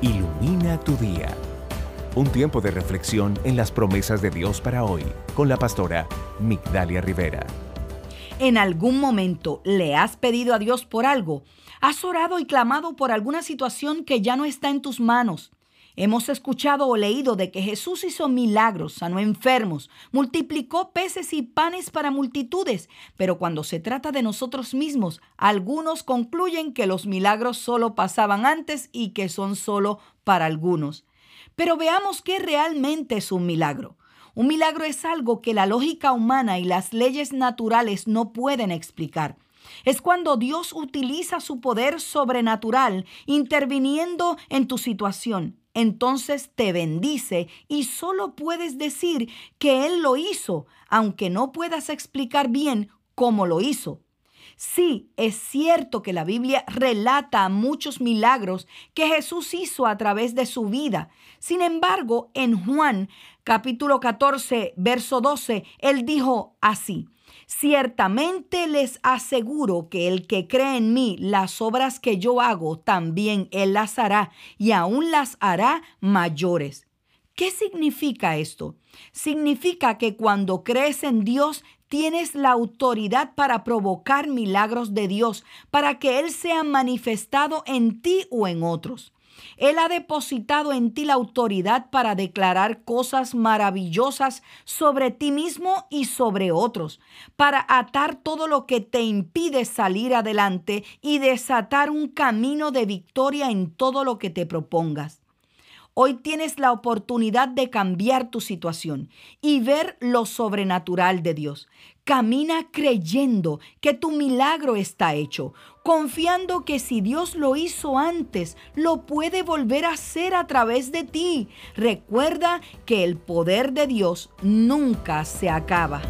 Ilumina tu día. Un tiempo de reflexión en las promesas de Dios para hoy con la pastora Migdalia Rivera. ¿En algún momento le has pedido a Dios por algo? ¿Has orado y clamado por alguna situación que ya no está en tus manos? Hemos escuchado o leído de que Jesús hizo milagros, sanó enfermos, multiplicó peces y panes para multitudes, pero cuando se trata de nosotros mismos, algunos concluyen que los milagros solo pasaban antes y que son solo para algunos. Pero veamos qué realmente es un milagro. Un milagro es algo que la lógica humana y las leyes naturales no pueden explicar. Es cuando Dios utiliza su poder sobrenatural interviniendo en tu situación entonces te bendice y solo puedes decir que Él lo hizo, aunque no puedas explicar bien cómo lo hizo. Sí, es cierto que la Biblia relata muchos milagros que Jesús hizo a través de su vida. Sin embargo, en Juan capítulo 14, verso 12, Él dijo así, Ciertamente les aseguro que el que cree en mí, las obras que yo hago, también él las hará y aún las hará mayores. ¿Qué significa esto? Significa que cuando crees en Dios, tienes la autoridad para provocar milagros de Dios, para que Él sea manifestado en ti o en otros. Él ha depositado en ti la autoridad para declarar cosas maravillosas sobre ti mismo y sobre otros, para atar todo lo que te impide salir adelante y desatar un camino de victoria en todo lo que te propongas. Hoy tienes la oportunidad de cambiar tu situación y ver lo sobrenatural de Dios. Camina creyendo que tu milagro está hecho, confiando que si Dios lo hizo antes, lo puede volver a hacer a través de ti. Recuerda que el poder de Dios nunca se acaba.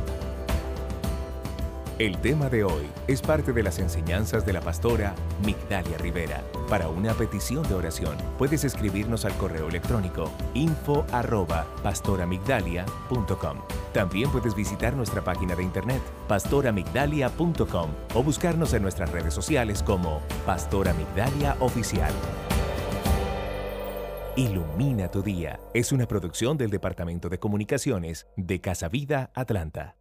El tema de hoy es parte de las enseñanzas de la pastora Migdalia Rivera. Para una petición de oración, puedes escribirnos al correo electrónico info arroba. También puedes visitar nuestra página de internet pastoramigdalia.com o buscarnos en nuestras redes sociales como Pastora Migdalia Oficial. Ilumina tu día es una producción del Departamento de Comunicaciones de Casa Vida Atlanta.